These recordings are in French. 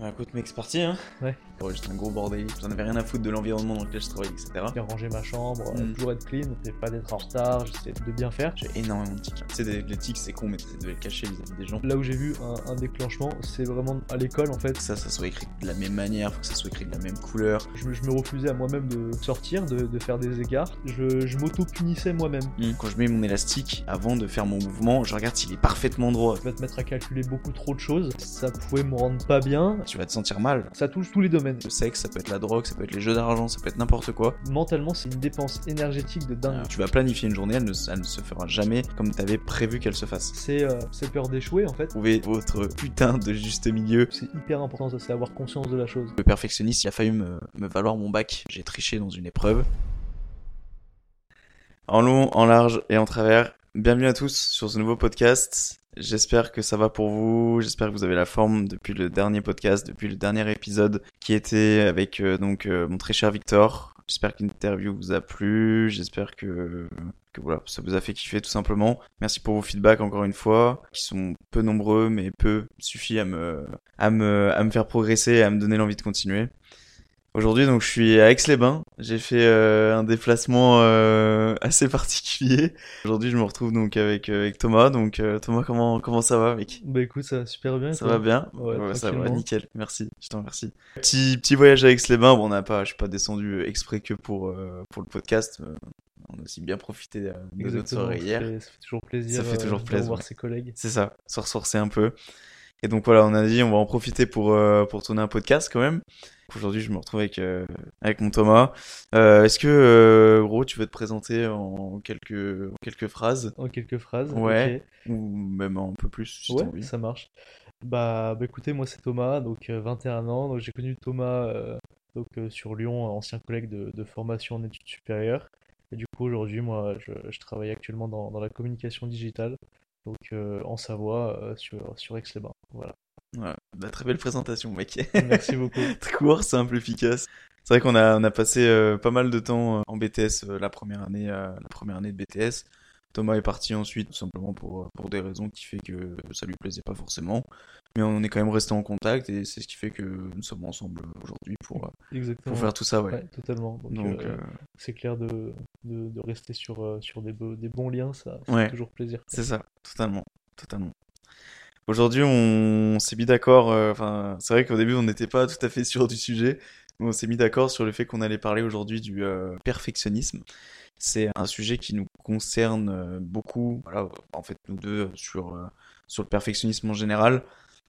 Bah, écoute mec, c'est parti hein Ouais. Oh, juste un gros bordel, j'en avais rien à foutre de l'environnement dans lequel je travaille, etc. Bien ranger ma chambre, euh, Mm. toujours être clean, et pas d'être en retard, j'essaie de bien faire. J'ai énormément de tics. Tu sais, des- les tics c'est con, mais tu devais le cacher vis-à-vis des gens. Là où j'ai vu un, un déclenchement, c'est vraiment à l'école en fait. Ça, ça soit écrit de la même manière, faut que ça soit écrit de la même couleur. Je, me- je me refusais à moi-même de sortir, de, de faire des écarts. Je, je m'auto-punissais moi-même. Quand je mets mon élastique, avant de faire mon mouvement, je regarde s'il est parfaitement droit. Tu vas te mettre à calculer beaucoup trop de choses, ça pouvait me rendre pas bien. Tu vas te sentir mal. Ça touche tous les domaines. Le sexe, ça peut être la drogue, ça peut être les jeux d'argent, ça peut être n'importe quoi. Mentalement, c'est une dépense énergétique de dingue. Euh, Tu vas planifier une journée, elle ne, elle ne se fera jamais comme tu avais prévu qu'elle se fasse. C'est euh, cette peur d'échouer en fait. Trouvez votre putain de juste milieu. C'est hyper important, ça, c'est avoir conscience de la chose. Le perfectionniste, il a failli me, me valoir mon bac. J'ai triché dans une épreuve. En long, en large et en travers, bienvenue à tous sur ce nouveau podcast. J'espère que ça va pour vous. J'espère que vous avez la forme depuis le dernier podcast, depuis le dernier épisode qui était avec euh, donc euh, mon très cher Victor. J'espère que l'interview vous a plu. J'espère que que voilà, ça vous a fait kiffer tout simplement. Merci pour vos feedbacks encore une fois, qui sont peu nombreux mais peu suffit à me à me à me faire progresser et à me donner l'envie de continuer. Aujourd'hui, donc, je suis à Aix-les-Bains. J'ai fait euh, un déplacement euh, assez particulier. Aujourd'hui, je me retrouve donc avec, euh, avec Thomas. Donc, euh, Thomas, comment comment ça va, mec Bah écoute, ça va super bien. Ça toi? va bien? Ouais, ça va, nickel. Merci, je t'en remercie. Petit petit voyage à Aix-les-Bains. Bon, on n'a pas, je suis pas descendu exprès que pour euh, pour le podcast. Euh, On a aussi bien profité euh, de notre Exactement, soirée ça hier. fait, ça fait toujours plaisir. Ça fait toujours euh, de plaisir, revoir ouais. ses collègues. C'est ça, se ressourcer un peu. Et donc voilà, on a dit on va en profiter pour euh, pour tourner un podcast quand même. Aujourd'hui, je me retrouve avec euh, avec mon Thomas. Euh, Est-ce que euh, gros, tu veux te présenter en quelques en quelques phrases? En quelques phrases. Ouais. ou même un peu plus si Ouais, ça marche. Bah, bah, écoutez, moi c'est Thomas, donc euh, 21 ans. Donc j'ai connu Thomas euh, donc, euh, sur Lyon, ancien collègue de, de formation en études supérieures. Et du coup, aujourd'hui, moi, je, je travaille actuellement dans, dans la communication digitale, donc euh, en Savoie, euh, sur, sur Aix-les-Bains. Voilà. Voilà. Bah, très belle présentation, mec. Merci beaucoup. Très court, simple, efficace. C'est vrai qu'on a, on a passé euh, pas mal de temps euh, en BTS euh, la première année, euh, la première année de BTS. Thomas est parti ensuite, tout simplement pour, pour des raisons qui fait que ça lui plaisait pas forcément. Mais on est quand même resté en contact et c'est ce qui fait que nous sommes ensemble aujourd'hui pour, pour faire tout ça, ouais. Ouais, totalement. Donc, euh, c'est clair de, de, de rester sur, sur des, des bons liens, ça, Ouais. fait toujours plaisir. c'est ça, totalement, totalement. Aujourd'hui, on s'est mis d'accord. euh, Enfin, c'est vrai qu'au début, on n'était pas tout à fait sûr du sujet, mais on s'est mis d'accord sur le fait qu'on allait parler aujourd'hui du euh, perfectionnisme. C'est un sujet qui nous concerne euh, beaucoup. Voilà, en fait, nous deux sur sur le perfectionnisme en général.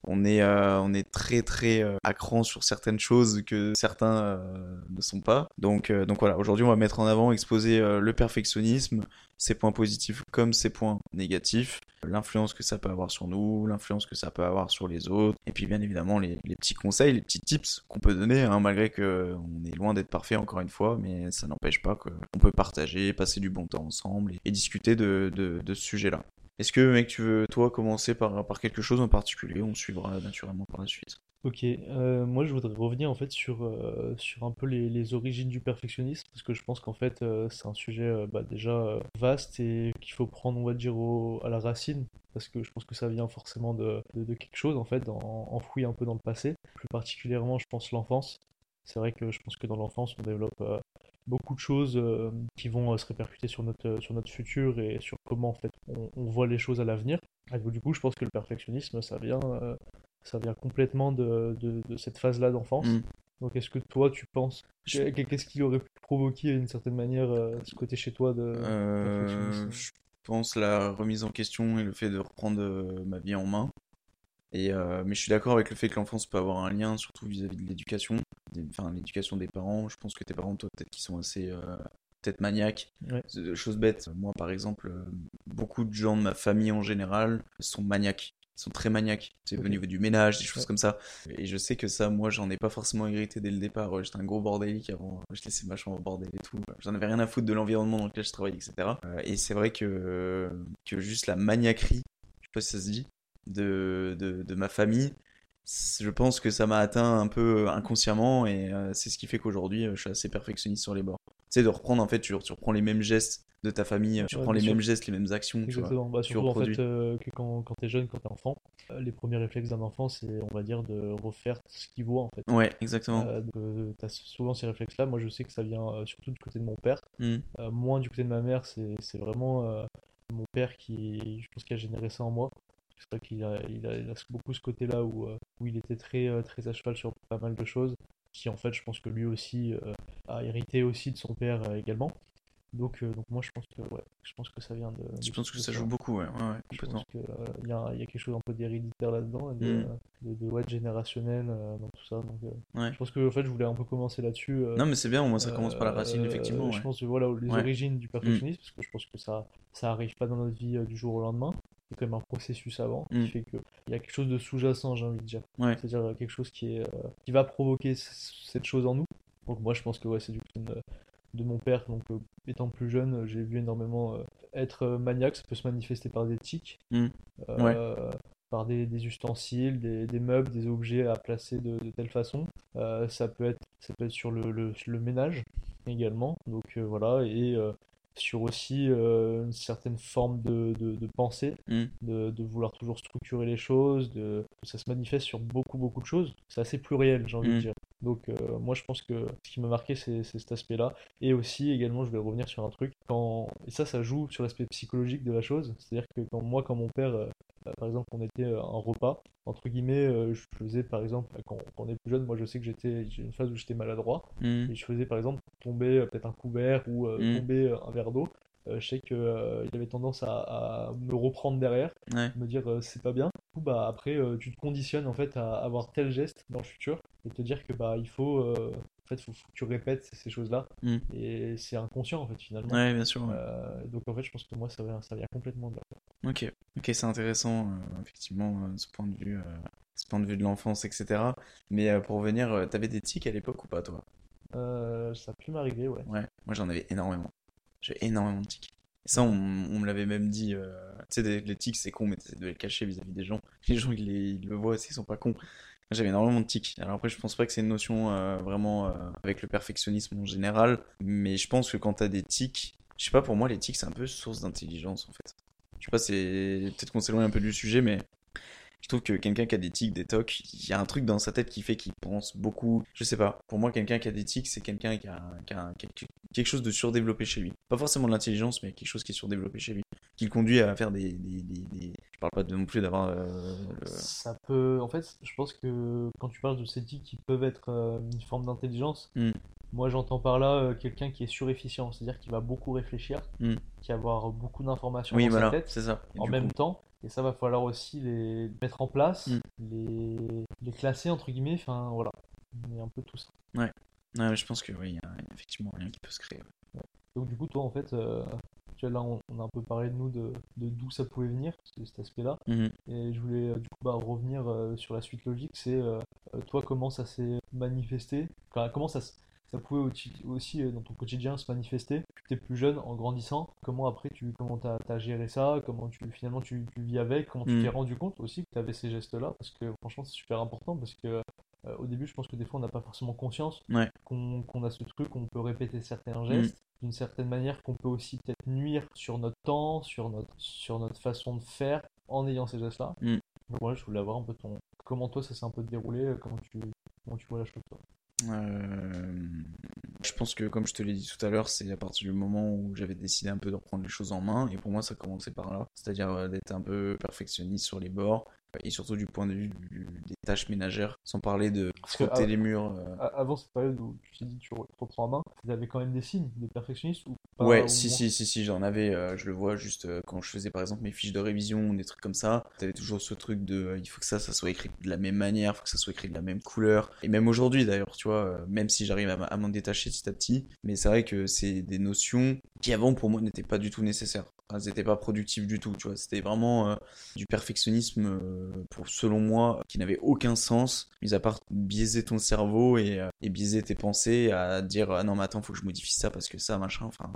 On est euh, on est très très euh, à cran sur certaines choses que certains euh, ne sont pas. Donc euh, donc voilà. Aujourd'hui, on va mettre en avant, exposer le perfectionnisme, ses points positifs comme ses points négatifs, l'influence que ça peut avoir sur nous, l'influence que ça peut avoir sur les autres, et puis bien évidemment les, petits conseils, les petits tips qu'on peut donner, hein, malgré que on est loin d'être parfait encore une fois, mais ça n'empêche pas qu'on peut partager, passer du bon temps ensemble et, et discuter de, de, de ce sujet-là. Est-ce que mec tu veux toi commencer par, par quelque chose en particulier? On suivra naturellement par la suite. Ok, euh, moi je voudrais revenir en fait sur, euh, sur un peu les, les origines du perfectionnisme, parce que je pense qu'en fait euh, c'est un sujet bah, déjà vaste et qu'il faut prendre, on va dire, au- à la racine, parce que je pense que ça vient forcément de, de, quelque chose en fait, en- enfoui un peu dans le passé, plus particulièrement je pense l'enfance. C'est vrai que je pense que dans l'enfance on développe beaucoup de choses euh, qui vont euh, se répercuter sur notre, sur notre futur et sur comment en fait on, on voit les choses à l'avenir. Du coup je pense que le perfectionnisme ça vient... euh, ça vient complètement de, de, de cette phase-là d'enfance. Mm. Donc est-ce que toi tu penses qu'est-ce qui aurait pu provoquer d'une certaine manière euh, ce côté chez toi de Euh, perfectionnisme? je pense la remise en question et le fait de reprendre euh, ma vie en main. Et, euh, mais je suis d'accord avec le fait que l'enfance peut avoir un lien, surtout vis-à-vis de l'éducation, enfin l'éducation des parents. Je pense que tes parents, toi, peut-être qu'ils sont assez euh, peut-être maniaques. Ouais. Chose bête. Moi, par exemple, euh, beaucoup de gens de ma famille en général sont maniaques. ils sont très maniaques, c'est au niveau du ménage, des choses Ouais. comme ça. Et je sais que ça, moi, j'en ai pas forcément hérité dès le départ. J'étais un gros bordélique avant, je laissais ma chambre bordel et tout. J'en avais rien à foutre de l'environnement dans lequel je travaillais, etc. Et c'est vrai que, que juste la maniaquerie, je sais pas si ça se dit, de, de, de ma famille, je pense que ça m'a atteint un peu inconsciemment et euh, c'est ce qui fait qu'aujourd'hui, euh, je suis assez perfectionniste sur les bords. Tu sais, de reprendre, en fait, tu, tu reprends les mêmes gestes de ta famille, tu Ouais, reprends les sûr. mêmes gestes, les mêmes actions, tu vois. Exactement. Bah, tu surtout en fait euh, que quand, quand t'es jeune, quand t'es enfant, euh, les premiers réflexes d'un enfant, c'est on va dire de refaire ce qu'il voit en fait. Ouais, exactement. Euh, donc, euh, t'as souvent ces réflexes-là. Moi, je sais que ça vient euh, surtout du côté de mon père. Euh, moins du côté de ma mère, c'est c'est vraiment euh, mon père qui, je pense, qui a généré ça en moi. C'est vrai qu'il a, il a, il a beaucoup ce côté-là où, euh, où il était très, euh, très à cheval sur pas mal de choses, qui en fait, je pense que lui aussi euh, a hérité aussi de son père euh, également. Donc, euh, donc moi, je pense que, ouais, je pense que ça vient de. Je pense que ça joue beaucoup, ouais, ouais, ouais, Je complètement. pense qu'il y, y a quelque chose un peu d'héréditaire là-dedans, de, Mm. de, de- ouais, de générationnel dans tout ça. Donc, Ouais. je pense que en fait, je voulais un peu commencer là-dessus. Non, mais c'est bien, au moins ça commence par la racine, effectivement. Je pense que voilà, les origines du perfectionnisme, parce que je pense que ça, ça arrive pas dans notre vie du jour au lendemain. Même un processus avant Mm. qui fait qu'il y a quelque chose de sous-jacent, j'ai envie de dire. Ouais. C'est-à-dire euh, quelque chose qui, est, euh, qui va provoquer cette chose en nous. Donc moi, je pense que ouais, c'est du côté de, de mon père. Donc euh, étant plus jeune, euh, j'ai vu énormément euh, être euh, maniaque. Ça peut se manifester par des tics, Mm. euh, par des, des ustensiles, des, des meubles, des objets à placer de, de telle façon. Euh, ça peut être, ça peut être sur le, le, le ménage également. Donc euh, voilà, et euh, sur aussi euh, une certaine forme de, de, de pensée, Mm. de, de vouloir toujours structurer les choses. De... Ça se manifeste sur beaucoup, beaucoup de choses. C'est assez pluriel, j'ai envie de Mm. dire. Donc euh, moi je pense que ce qui m'a marqué c'est cet aspect-là. Et aussi également je vais revenir sur un truc. Quand... Et ça ça joue sur l'aspect psychologique de la chose. C'est-à-dire que quand moi quand mon père, euh, par exemple on était euh, un repas, entre guillemets, euh, je faisais par exemple, quand, quand on est plus jeune, moi je sais que j'étais, j'ai une phase où j'étais maladroit. Mm. Et je faisais par exemple tomber euh, peut-être un couvert ou euh, Mm. tomber euh, un verre d'eau. Euh, je sais qu'il avait tendance à, à me reprendre derrière Ouais. me dire euh, c'est pas bien. Du coup, bah, après, euh, tu te conditionnes en fait à avoir tel geste dans le futur et te dire que bah il faut, euh, en fait, faut, faut que tu répètes ces, ces choses-là Mm. et c'est inconscient en fait finalement. Ouais, bien sûr. ouais. Euh, donc en fait, je pense que moi ça vient, ça vient complètement de là. Ok, ok, c'est intéressant, euh, effectivement, euh, ce point de vue, euh, ce point de vue de l'enfance, etc. Mais euh, pour revenir, euh, t'avais des tics à l'époque ou pas, toi? Euh, ça a pu m'arriver, ouais. Ouais, moi j'en avais énormément. J'ai énormément de tics. Et ça, on, on me l'avait même dit. euh, tu sais, des- les tics, c'est con, mais t'essaies de les cacher vis-à-vis des gens. Les gens, ils, les- ils le voient, ils sont pas cons. J'avais énormément de tics. Alors après, je pense pas que c'est une notion euh, vraiment euh, avec le perfectionnisme en général. Mais je pense que quand t'as des tics, je sais pas, pour moi, les tics, c'est un peu source d'intelligence en fait. Je sais pas, c'est peut-être qu'on s'éloigne un peu du sujet, mais je trouve que quelqu'un qui a des tics, des tocs, il y a un truc dans sa tête qui fait qu'il pense beaucoup. Je sais pas. Pour moi, quelqu'un qui a des tics, c'est quelqu'un qui a, qui a quelque, chose de surdéveloppé chez lui. Pas forcément de l'intelligence, mais quelque chose qui est surdéveloppé chez lui. Qui le conduit à faire des. des, des- des- Je parle pas de, non plus d'avoir. euh, le- Ça peut, en fait, je pense que quand tu parles de ces tics qui peuvent être euh, une forme d'intelligence, Mm. Moi j'entends par là euh, quelqu'un qui est surefficient, c'est-à-dire qui va beaucoup réfléchir, Mm. qui va avoir beaucoup d'informations Oui, dans voilà, sa tête ça. En même coup- temps, et ça va falloir aussi les mettre en place, Mm. les... les classer entre guillemets, enfin voilà, a un peu tout ça. Ouais, mais je pense que oui, il y a effectivement rien qui peut se créer. ouais. Donc du coup, toi en fait, euh, tu vois, là on, on a un peu parlé de nous, de, d'où ça pouvait venir, ce- cet aspect-là. Mhm. Et je voulais euh, du coup bah, revenir euh, sur la suite logique, c'est toi comment ça s'est manifesté, Enfin, comment ça, s- ça pouvait aussi, euh, dans ton quotidien se manifester. Tu étais plus jeune en grandissant, comment après tu comment t'as, t'as géré ça, comment tu finalement tu, tu vis avec, comment tu Mm. t'es rendu compte aussi que tu avais ces gestes-là, parce que franchement c'est super important parce que euh, au début je pense que des fois on n'a pas forcément conscience Ouais. qu'on, qu'on a ce truc, on peut répéter certains Mm. gestes d'une certaine manière qu'on peut aussi peut-être nuire sur notre temps, sur notre, sur notre façon de faire en ayant ces gestes-là. Mm. Donc voilà, je voulais avoir un peu ton... Comment toi ça s'est un peu déroulé, euh, comment tu, comment tu vois la chose toi? Euh, Je pense que, comme je te l'ai dit tout à l'heure, c'est à partir du moment où j'avais décidé un peu de reprendre les choses en main, et pour moi, ça commençait par là, c'est-à-dire euh, d'être un peu perfectionniste sur les bords, et surtout du point de vue du- des tâches ménagères, sans parler de frotter les murs. euh. Avant cette période où tu t'es dit tu re- tu reprends en main, tu avais quand même des signes de perfectionniste ou pas Ouais, ou si, si, si, si, j'en avais, euh, je le vois juste euh, quand je faisais par exemple mes fiches de révision, des trucs comme ça. T'avais toujours ce truc de, il faut que ça, ça soit écrit de la même manière, il faut que ça soit écrit de la même couleur. Et même aujourd'hui d'ailleurs, tu vois, même si j'arrive à m'en détacher petit à petit, mais c'est vrai que c'est des notions qui avant pour moi n'étaient pas du tout nécessaires. Elles n'étaient pas productives du tout, tu vois. C'était vraiment euh, du perfectionnisme, euh, pour, selon moi, qui n'avait aucun sens, mis à part biaiser ton cerveau et, euh, et biaiser tes pensées à dire ah non mais attends faut que je modifie ça parce que ça machin. Enfin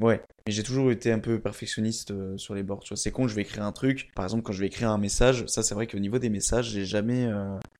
ouais. Mais j'ai toujours été un peu perfectionniste sur les bords. Tu vois, c'est con, je vais écrire un truc. Par exemple, quand je vais écrire un message, ça c'est vrai qu'au niveau des messages, j'ai jamais,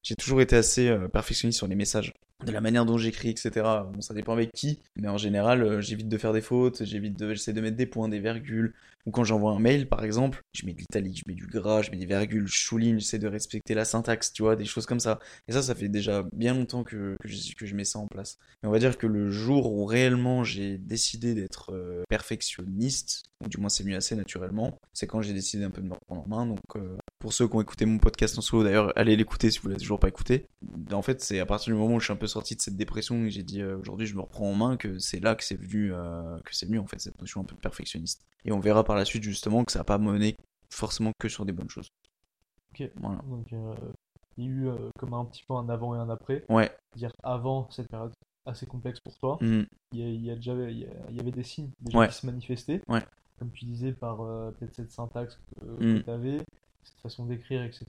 j'ai toujours été assez perfectionniste sur les messages. De la manière dont j'écris, etc. Bon, ça dépend avec qui, mais en général, euh, j'évite de faire des fautes, j'évite de, j'essaie de mettre des points, des virgules. Ou quand j'envoie un mail, par exemple, je mets de l'italique, je mets du gras, je mets des virgules, je souligne, j'essaie de respecter la syntaxe, tu vois, des choses comme ça. Et ça, ça fait déjà bien longtemps que, que, je, que je mets ça en place. Et on va dire que le jour où réellement j'ai décidé d'être euh, perfectionniste, ou du moins c'est mieux assez naturellement, c'est quand j'ai décidé un peu de me reprendre en main. Donc euh, pour ceux qui ont écouté mon podcast en solo, d'ailleurs, allez l'écouter si vous l'avez toujours pas écouté. En fait, c'est à partir du moment où je suis un peu sorti de cette dépression et j'ai dit euh, aujourd'hui je me reprends en main que c'est là que c'est venu, que c'est venu en fait cette notion un peu perfectionniste. Et on verra par la suite justement que ça n'a pas mené forcément que sur des bonnes choses. Ok. Voilà. Donc, euh, il y a eu euh, comme un petit peu un avant et un après. Ouais. Dire avant cette période assez complexe pour toi, Mm. il y, a, il y a déjà il y, a- il y avait des signes déjà Ouais. qui se manifestaient. Ouais. Comme tu disais, par euh, peut-être cette syntaxe que, Mm. tu avais, cette façon d'écrire, etc.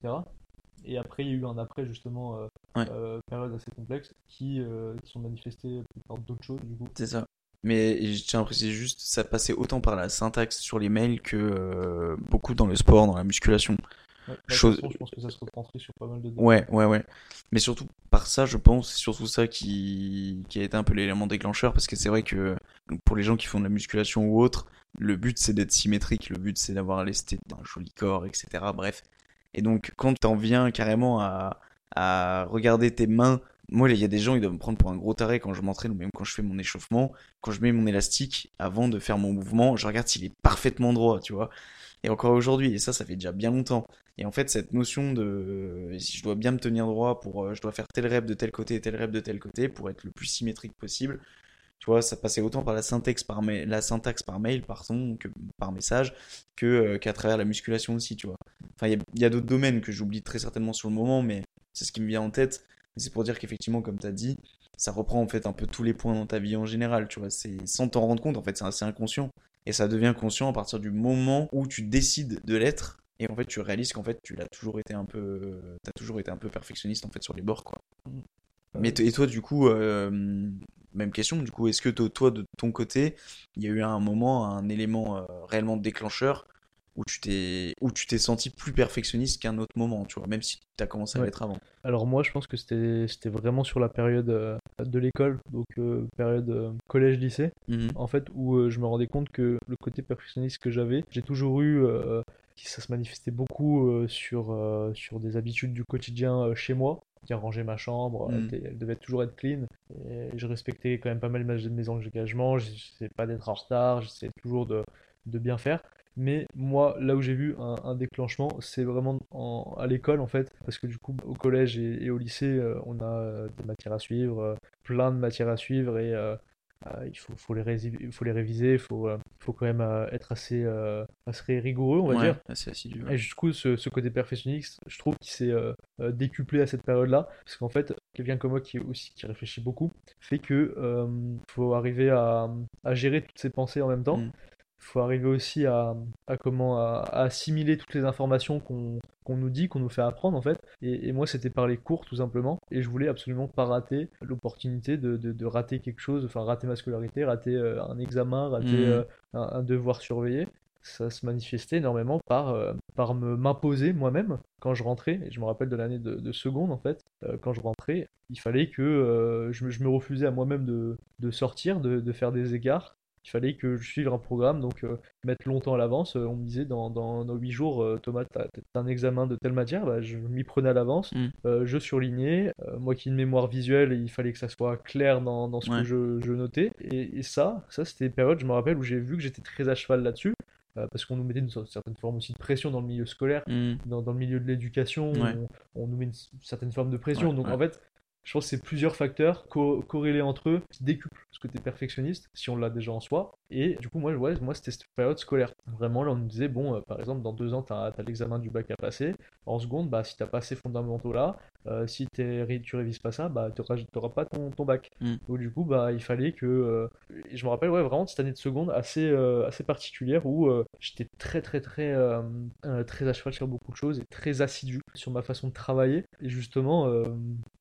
Et après, il y a eu un après, justement, euh, Ouais. euh, période assez complexe qui, euh, qui sont manifestées par d'autres choses, du coup. C'est ça. Mais je tiens à préciser juste, ça passait autant par la syntaxe sur les mails que euh, beaucoup dans le sport, dans la musculation. Ouais. Chose- façon, je pense que ça se reprendrait sur pas mal de Ouais, ouais, ouais. Mais surtout par ça, je pense, c'est surtout ça qui, qui a été un peu l'élément déclencheur, parce que c'est vrai que pour les gens qui font de la musculation ou autre, le but c'est d'être symétrique, le but c'est d'avoir l'esthé d'un joli corps, etc. Bref. Et donc, quand t'en viens carrément à, à regarder tes mains, moi, il y a des gens, ils doivent me prendre pour un gros taré quand je m'entraîne, ou même quand je fais mon échauffement, quand je mets mon élastique, avant de faire mon mouvement, je regarde s'il est parfaitement droit, tu vois. Et encore aujourd'hui, et ça, ça fait déjà bien longtemps. Et en fait, cette notion de euh, si je dois bien me tenir droit pour euh, je dois faire tel rep de tel côté et tel rep de tel côté pour être le plus symétrique possible. Tu vois, ça passait autant par la syntaxe par mail, la syntaxe par mail, que par message, que euh, qu'à travers la musculation aussi, tu vois. Enfin, il y a d'autres domaines que j'oublie très certainement sur le moment, mais c'est ce qui me vient en tête. C'est pour dire qu'effectivement, comme tu as dit, ça reprend en fait un peu tous les points dans ta vie en général, tu vois. C'est sans t'en rendre compte, en fait, c'est assez inconscient. Et ça devient conscient à partir du moment où tu décides de l'être. Et en fait, tu réalises qu'en fait, tu l'as toujours été un peu, t'as toujours été un peu perfectionniste en fait sur les bords, quoi. Mais t- et toi, du coup, euh, même question. Du coup, est-ce que to- toi, de ton côté, il y a eu un moment, un élément euh, réellement déclencheur où tu t'es, où tu t'es senti plus perfectionniste qu'un autre moment, tu vois, même si tu as commencé à Ouais. l'être avant. Alors moi, je pense que c'était c'était vraiment sur la période euh, de l'école, donc euh, période euh, collège-lycée, Mhm. en fait, où je me rendais compte que le côté perfectionniste que j'avais, j'ai toujours eu, ça se manifestait beaucoup euh, sur, euh, sur des habitudes du quotidien euh, chez moi, dire ranger ma chambre, elle, Mhm. elle devait toujours être clean, et je respectais quand même pas mal mes mes engagements, j'essayais pas d'être en retard, j'essayais toujours de, de bien faire. Mais moi, là où j'ai vu un, un déclenchement, c'est vraiment en- à l'école en fait, parce que du coup, au collège et, et au lycée, euh, on a euh, des matières à suivre, euh, plein de matières à suivre, et il faut, faut les faut réviser, il faut, faut quand même être assez, assez rigoureux, on va Ouais, dire. assez assidu. Et du coup, ce, ce côté perfectionniste, je trouve qu'il s'est décuplé à cette période-là, parce qu'en fait, quelqu'un comme moi qui aussi qui réfléchit beaucoup, fait que faut arriver à, à gérer toutes ses pensées en même temps. Mm. Faut arriver aussi à, à comment à, à assimiler toutes les informations qu'on qu'on nous dit, qu'on nous fait apprendre en fait. Et, et moi, c'était par les cours tout simplement. Et je voulais absolument pas rater l'opportunité de, de, de rater quelque chose, enfin rater ma scolarité, rater euh, un examen, rater Mhm. euh, un, un devoir surveillé. Ça se manifestait énormément par, euh, par me m'imposer moi-même quand je rentrais. Et je me rappelle de l'année de, de seconde en fait, euh, quand je rentrais, il fallait que euh, je, me, je me refusais à moi-même de, de sortir, de, de faire des écarts. Il fallait que je suive un programme, donc euh, mettre longtemps à l'avance. Euh, on me disait dans, dans, dans 8 jours, euh, Thomas, tu as, un examen de telle matière, bah, je m'y prenais à l'avance, Mm. Euh, je surlignais. Moi qui ai une mémoire visuelle, il fallait que ça soit clair dans, dans ce Ouais. que je, je notais. Et, et ça, ça c'était une période, je me rappelle, où j'ai vu que j'étais très à cheval là-dessus, parce qu'on nous mettait une cer- certaine forme aussi de pression dans le milieu scolaire, Mhm. dans, dans le milieu de l'éducation, Ouais. on, on nous met une certaine forme de pression. Ouais, Donc ouais. en fait, je pense que c'est plusieurs facteurs co- corrélés entre eux qui décuplent ce côté perfectionniste, si on l'a déjà en soi. Et du coup, moi, moi c'était cette période scolaire. Vraiment, là, on nous disait, bon, euh, par exemple, dans deux ans, tu as, l'examen du bac à passer. En seconde, bah, si tu pas ces fondamentaux là, euh, si t'es- tu révises pas ça, bah t'auras t'auras pas ton, ton bac. Mm. Donc du coup, bah il fallait que... euh, je me rappelle ouais, vraiment de cette année de seconde assez, euh, assez particulière où j'étais très très très très à cheval sur beaucoup de choses et très assidu sur ma façon de travailler. Et justement,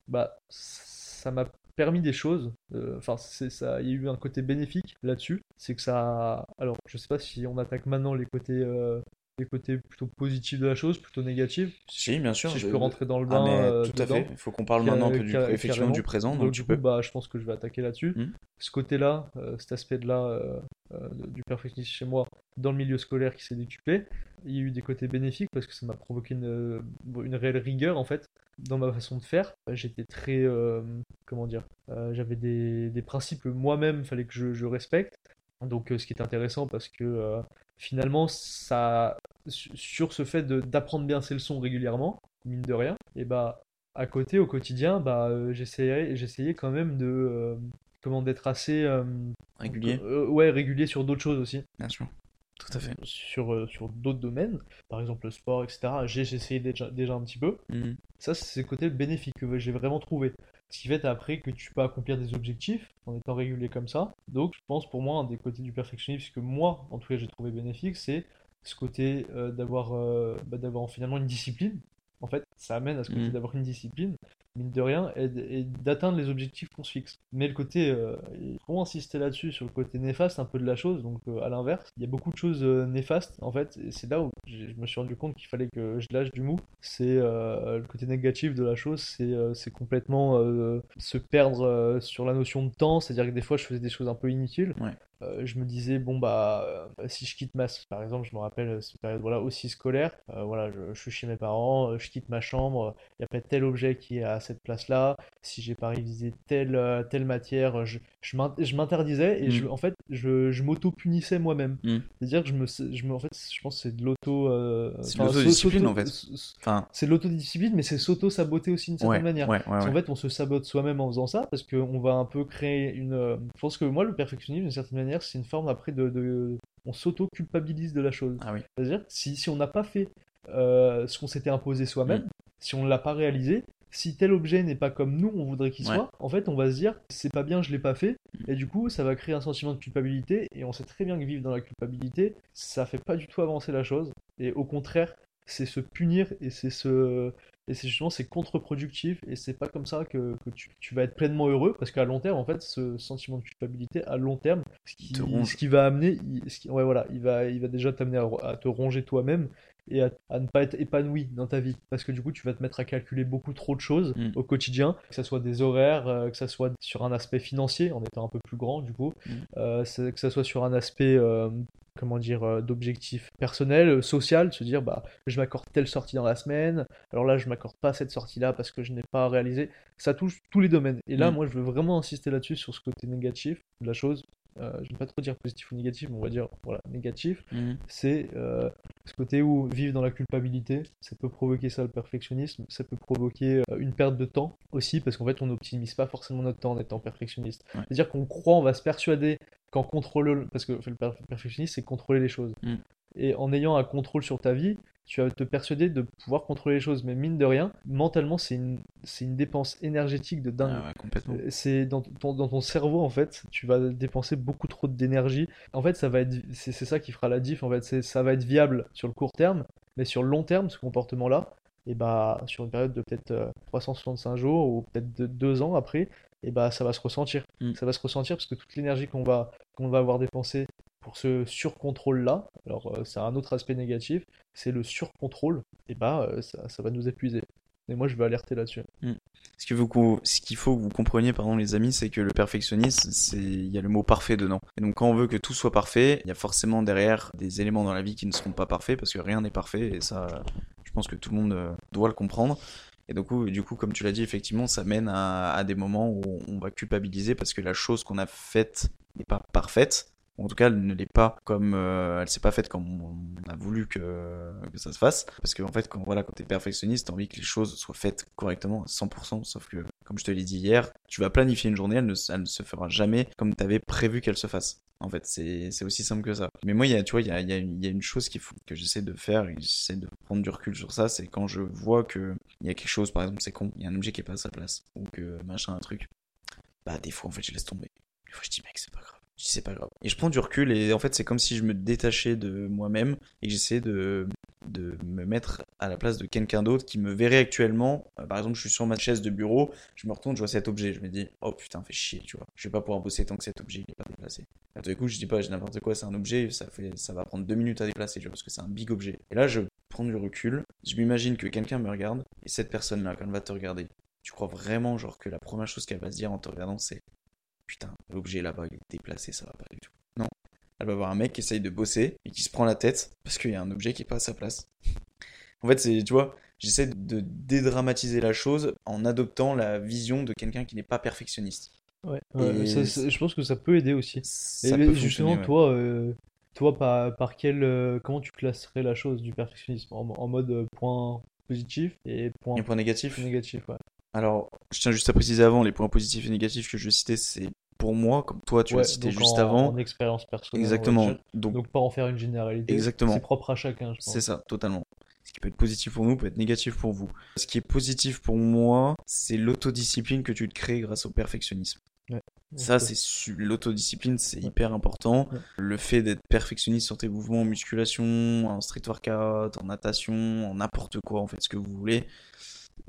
bah ça m'a permis des choses. Euh, Enfin, c'est ça, il y a eu un côté bénéfique là-dessus. C'est que ça. Alors, je sais pas si on attaque maintenant les côtés, euh, les côtés plutôt positifs de la chose, plutôt négatifs. Si, bien sûr. Si je peux rentrer dans le Ah, bain euh, tout à fait. Il faut qu'on parle maintenant un peu du, effectivement du présent, donc, Donc, tu du peux. coup, bah, je pense que je vais attaquer là-dessus. Hmm. Ce côté-là, euh, cet aspect-là euh, du perfectionnisme chez moi, dans le milieu scolaire qui s'est décuplé, il y a eu des côtés bénéfiques parce que ça m'a provoqué une, une réelle rigueur en fait dans ma façon de faire. J'étais très, comment dire, j'avais des, des principes que moi-même fallait que je, je respecte. Donc, ce qui est intéressant parce que finalement, ça, su- sur ce fait d'apprendre bien ses leçons régulièrement, mine de rien, et bah à côté, au quotidien, bah euh, j'essayais, quand même de, euh, comment, d'être assez, euh, Régulier, ouais, régulier sur d'autres choses aussi, bien sûr. Tout à fait. sur, sur d'autres domaines, par exemple le sport, etc. J'ai essayé déjà, déjà un petit peu. Mhm. Ça, c'est le côté bénéfique que j'ai vraiment trouvé. Ce qui fait après que tu peux accomplir des objectifs en étant régulier comme ça. Donc, je pense pour moi, un des côtés du perfectionnisme que moi, en tout cas, j'ai trouvé bénéfique, c'est ce côté euh, d'avoir euh, bah, d'avoir finalement une discipline. En fait, ça amène à ce côté Mhm. d'avoir une discipline, mine de rien, et, d'atteindre les objectifs qu'on se fixe. Mais le côté, euh, il faut insister là-dessus, sur le côté néfaste un peu de la chose, donc euh, à l'inverse, il y a beaucoup de choses néfastes, en fait, et c'est là où je me suis rendu compte qu'il fallait que je lâche du mou. C'est euh, le côté négatif de la chose, c'est euh, complètement euh, se perdre euh, sur la notion de temps, c'est-à-dire que des fois je faisais des choses un peu inutiles. Ouais. Euh, je me disais, bon, bah, euh, si je quitte ma. Par exemple, je me rappelle cette période voilà, aussi scolaire. euh, voilà, je, je suis chez mes parents, je quitte ma chambre, il y a peut-être tel objet qui est à cette place-là. Si j'ai pas révisé telle, telle matière, je, je m'in- je m'interdisais et Mm. je, en fait, je, je m'auto-punissais moi-même. Mm. C'est-à-dire que je me, je me. En fait, je pense que c'est de l'auto. euh, C'est l'autodiscipline, en fait. Enfin, C'est de l'autodiscipline, mais c'est s'auto-saboter aussi d'une certaine ouais, manière. ouais, ouais, Parce ouais. fait, on se sabote soi-même en faisant ça, parce qu'on va un peu créer une. euh, Je pense que moi, le perfectionnisme, d'une certaine manière, c'est une forme après de. de- On s'auto-culpabilise de la chose. Ah oui. C'est-à-dire, si, si on n'a pas fait euh, ce qu'on s'était imposé soi-même, Mm. si on ne l'a pas réalisé, si tel objet n'est pas comme nous, on voudrait qu'il Ouais. soit, en fait, on va se dire, c'est pas bien, je l'ai pas fait, Mm. et du coup, ça va créer un sentiment de culpabilité, et on sait très bien que vivre dans la culpabilité, ça fait pas du tout avancer la chose, et au contraire, c'est se punir, et c'est se... Et c'est justement, c'est contre-productif, et c'est pas comme ça que, que tu, tu vas être pleinement heureux, parce qu'à long terme, en fait, ce sentiment de culpabilité, à long terme, ce qui, ce va amener, il- ce qui- ouais, voilà, il va, il va déjà t'amener à, à te ronger toi-même, et à, à ne pas être épanoui dans ta vie. Parce que du coup, tu vas te mettre à calculer beaucoup trop de choses Mm. au quotidien, que ce soit des horaires, euh, que ce soit sur un aspect financier, en étant un peu plus grand, du coup, Mm. euh, que ce soit sur un aspect, euh, comment dire, euh, d'objectif personnel, euh, social, se dire, bah, je m'accorde telle sortie dans la semaine, alors là, je m'accorde pas cette sortie-là parce que je n'ai pas réalisé. Ça touche tous les domaines. Et là, Mm. moi, je veux vraiment insister là-dessus, sur ce côté négatif de la chose. Euh, je ne vais pas trop dire positif ou négatif, mais on va dire, voilà, négatif Mhm. c'est euh, ce côté où vivre dans la culpabilité, ça peut provoquer ça le perfectionnisme, ça peut provoquer euh, une perte de temps aussi, parce qu'en fait on n'optimise pas forcément notre temps en étant perfectionniste. Ouais. C'est-à-dire qu'on croit, on va se persuader qu'en contrôle, parce que le per- perfectionnisme c'est contrôler les choses. Mm. Et en ayant un contrôle sur ta vie, tu vas te persuader de pouvoir contrôler les choses, mais mine de rien, mentalement c'est une, c'est une dépense énergétique de dingue. Ah ouais, complètement. Euh, C'est dans ton, dans ton cerveau en fait, tu vas dépenser beaucoup trop d'énergie. En fait, ça va être, c'est c'est ça qui fera la diff en fait. Ça va être viable sur le court terme, mais sur le long terme, ce comportement-là, et bah sur une période de peut-être euh, 365 jours ou peut-être de deux ans après, et bah ça va se ressentir. Mm. Ça va se ressentir parce que toute l'énergie qu'on va qu'on va avoir dépensée pour ce surcontrôle-là, alors euh, c'est un autre aspect négatif, c'est le surcontrôle, et bah euh, ça, ça va nous épuiser. Et moi, je veux alerter là-dessus. Ce qu'il faut, faut que vous compreniez, pardon, les amis, c'est que le perfectionnisme, c'est, il y a le mot parfait dedans. Et donc, quand on veut que tout soit parfait, il y a forcément derrière des éléments dans la vie qui ne seront pas parfaits parce que rien n'est parfait et ça, je pense que tout le monde euh, doit le comprendre. Et donc, du coup, comme tu l'as dit, effectivement, ça mène à des moments où on va culpabiliser parce que la chose qu'on a faite n'est pas parfaite. En tout cas, elle ne l'est pas comme euh, elle s'est pas faite comme on a voulu que, que ça se fasse. Parce que en fait, quand voilà, quand t'es perfectionniste, t'as envie que les choses soient faites correctement à 100%. Sauf que, comme je te l'ai dit hier, tu vas planifier une journée, elle ne, se fera jamais comme t'avais prévu qu'elle se fasse. En fait, c'est aussi simple que ça. Mais moi, il y a, tu vois, il y a, y y a une chose qu'il faut, que j'essaie de faire, et j'essaie de prendre du recul sur ça, c'est quand je vois que il y a quelque chose, par exemple, c'est con, il y a un objet qui est pas à sa place, ou que machin, un truc, bah des fois, en fait, je laisse tomber. Des fois, je dis, mec, c'est pas grave. C'est pas grave. Et je prends du recul, et en fait, c'est comme si je me détachais de moi-même, et j'essayais de, de me mettre à la place de quelqu'un d'autre qui me verrait actuellement. Euh, par exemple, je suis sur ma chaise de bureau, je me retourne, je vois cet objet, je me dis, oh putain, fais chier, tu vois. Je vais pas pouvoir bosser tant que cet objet il est pas déplacé. À tout coup, je dis pas, j'ai n'importe quoi, c'est un objet, ça, fait, ça va prendre deux minutes à déplacer, tu vois, parce que c'est un big objet. Et là, je prends du recul, je m'imagine que quelqu'un me regarde, et cette personne-là, quand elle va te regarder, tu crois vraiment, genre, que la première chose qu'elle va se dire en te regardant, c'est, putain, l'objet là-bas, il est déplacé, ça va pas du tout. Non. Elle va voir un mec qui essaye de bosser, et qui se prend la tête, parce qu'il y a un objet qui est pas à sa place. En fait, c'est, tu vois, j'essaie de dédramatiser la chose en adoptant la vision de quelqu'un qui n'est pas perfectionniste. Ouais, ouais, Et ça- ça- je pense que ça peut aider aussi. Ça Et peut justement, ouais. toi, euh, toi par, par quel, euh, comment tu classerais la chose du perfectionnisme? En, en mode euh, point positif et point Un point négatif négatif, ouais. Alors, je tiens juste à préciser avant, les points positifs et négatifs que je citais, c'est pour moi, comme toi tu Ouais, l'as cité juste en, avant. en expérience personnelle. Exactement. Donc, Donc pas en faire une généralité. Exactement. C'est propre à chacun, je pense. c'est ça, totalement. Ce qui peut être positif pour nous peut être négatif pour vous. Ce qui est positif pour moi, c'est l'autodiscipline que tu te crées grâce au perfectionnisme. Ça, c'est su- l'autodiscipline, c'est Ouais. hyper important. Ouais. Le fait d'être perfectionniste sur tes mouvements en musculation, en street workout, en natation, en n'importe quoi, en fait, ce que vous voulez.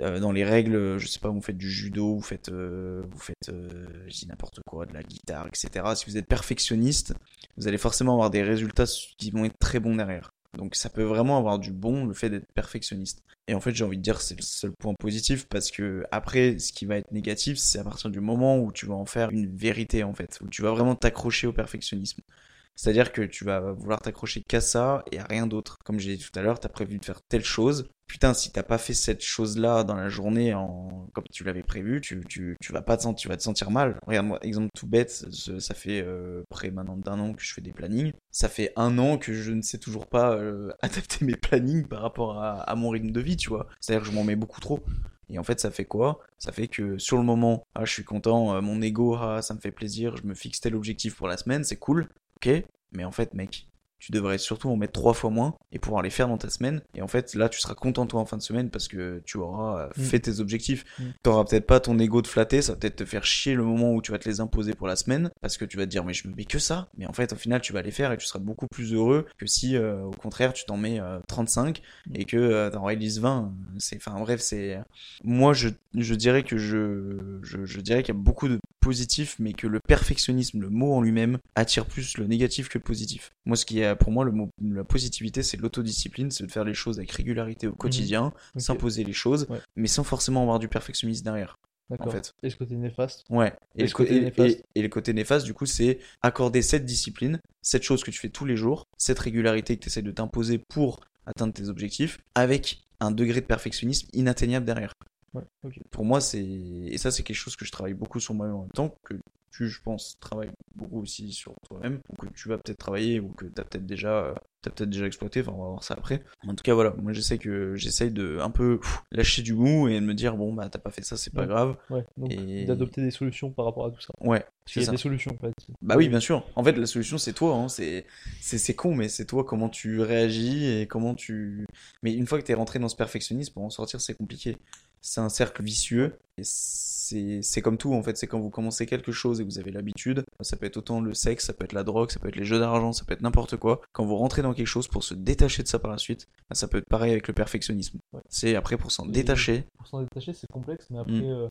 Euh, dans les règles, je sais pas, vous faites du judo, vous faites, euh, vous faites, euh, je dis n'importe quoi, de la guitare, etc. Si vous êtes perfectionniste, vous allez forcément avoir des résultats qui vont être très bons derrière. Donc ça peut vraiment avoir du bon le fait d'être perfectionniste. Et en fait, j'ai envie de dire c'est le seul point positif parce que après, ce qui va être négatif, c'est à partir du moment où tu vas en faire une vérité en fait, où tu vas vraiment t'accrocher au perfectionnisme. C'est-à-dire que tu vas vouloir t'accrocher qu'à ça et à rien d'autre. Comme j'ai dit tout à l'heure, t'as prévu de faire telle chose. Putain, si t'as pas fait cette chose-là dans la journée en... comme tu l'avais prévu, tu, vas pas te sentir, tu vas te sentir mal. Regarde-moi, exemple tout bête, ça fait euh, près maintenant d'un an que je fais des plannings. Ça fait un an que je ne sais toujours pas euh, adapter mes plannings par rapport à, à mon rythme de vie, tu vois. C'est-à-dire que je m'en mets beaucoup trop. Et en fait, ça fait quoi? Ça fait que sur le moment, ah, je suis content, euh, mon ego, ah, ça me fait plaisir, je me fixe tel objectif pour la semaine, c'est cool, ok Mais en fait, mec, tu devrais surtout en mettre trois fois moins et pouvoir les faire dans ta semaine. Et en fait, là, tu seras content toi en fin de semaine parce que tu auras euh, Mm. fait tes objectifs. Mm. T'auras peut-être pas ton ego de flatter, ça va peut-être te faire chier le moment où tu vas te les imposer pour la semaine parce que tu vas te dire mais je me mets que ça. Mais en fait, au final, tu vas les faire et tu seras beaucoup plus heureux que si, euh, au contraire, tu t'en mets euh, 35 et que euh, t'en réalises 20. C'est, enfin bref, c'est. Moi, je, je dirais que je, je, je dirais qu'il y a beaucoup de positifs, mais que le perfectionnisme, le mot en lui-même, attire plus le négatif que le positif. Moi, ce qui est pour moi le mot, la positivité, c'est l'autodiscipline, c'est de faire les choses avec régularité au quotidien, Ok. s'imposer les choses, Ouais. mais sans forcément avoir du perfectionnisme derrière. D'accord. en fait. Et ce côté néfaste? Ouais. Et, Et le côté côté- néfaste? et- et le côté néfaste, du coup, c'est accorder cette discipline, cette chose que tu fais tous les jours, cette régularité que tu essaies de t'imposer pour atteindre tes objectifs, avec un degré de perfectionnisme inatteignable derrière. Ouais. Pour moi, c'est. Et ça, c'est quelque chose que je travaille beaucoup sur moi-même en même temps, que tu, je pense, travailles beaucoup aussi sur toi-même, ou que tu vas peut-être travailler, ou que tu as peut-être déjà, peut-être déjà exploité, enfin, on va voir ça après. En tout cas, voilà, moi, j'essaie que j'essaye de un peu pff, lâcher du mou et de me dire, bon, bah, t'as pas fait ça, c'est pas Ouais. grave. Ouais, donc Et- d'adopter des solutions par rapport à tout ça. Ouais, qu'il y a ça. des solutions, en fait. Bah oui, bien sûr. En fait, la solution, c'est toi. Hein. C'est, c'est, c'est con, mais c'est toi comment tu réagis et comment tu. Mais une fois que t'es rentré dans ce perfectionnisme, pour en sortir, c'est compliqué. C'est un cercle vicieux. Et c'est, comme tout, en fait. C'est quand vous commencez quelque chose et vous avez l'habitude. Ça peut être autant le sexe, ça peut être la drogue, ça peut être les jeux d'argent, ça peut être n'importe quoi. Quand vous rentrez dans quelque chose pour se détacher de ça par la suite, bah, ça peut être pareil avec le perfectionnisme. Ouais. C'est après pour s'en détacher. Pour s'en détacher, c'est complexe, mais après, Mm. euh,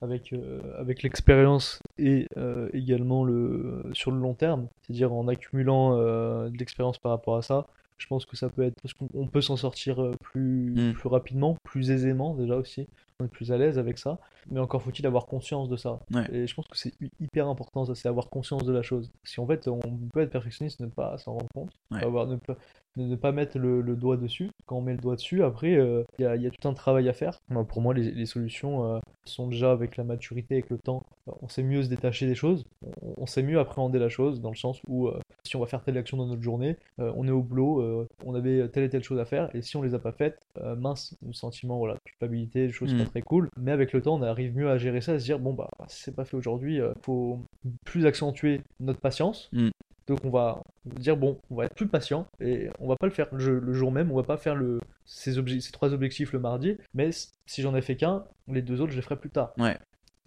avec, euh, avec l'expérience et euh, également le, sur le long terme, c'est-à-dire en accumulant de l'expérience par rapport à ça, je pense que ça peut être. Parce qu'on on peut s'en sortir euh, plus, Mm. plus rapidement, plus aisément déjà aussi. On est plus à l'aise avec ça, mais encore faut-il avoir conscience de ça. Ouais. Et je pense que c'est hy- hyper important, ça, c'est avoir conscience de la chose. Si en fait on peut être perfectionniste, ne pas s'en rendre compte, Ouais. avoir, ne, pas, ne, ne pas mettre le, le doigt dessus. Quand on met le doigt dessus, après, euh, il y, a, il y a tout un travail à faire. Moi, pour moi, les, les solutions euh, sont déjà avec la maturité, avec le temps. Euh, On sait mieux se détacher des choses, on, on sait mieux appréhender la chose, dans le sens où euh, si on va faire telle action dans notre journée, euh, on est au boulot, euh, on avait telle et telle chose à faire, et si on les a pas faites, euh, mince, le sentiment, voilà, culpabilité, des choses Mm. Pas très cool. Mais avec le temps, on arrive mieux à gérer ça, à se dire, bon, bah, si c'est pas fait aujourd'hui, euh, faut plus accentuer notre patience. Mm. Donc on va dire bon, on va être plus patient et on va pas le faire le, le jour même, on va pas faire le, ces, ces trois objectifs le mardi, mais si j'en ai fait qu'un, les deux autres je les ferai plus tard. Ouais.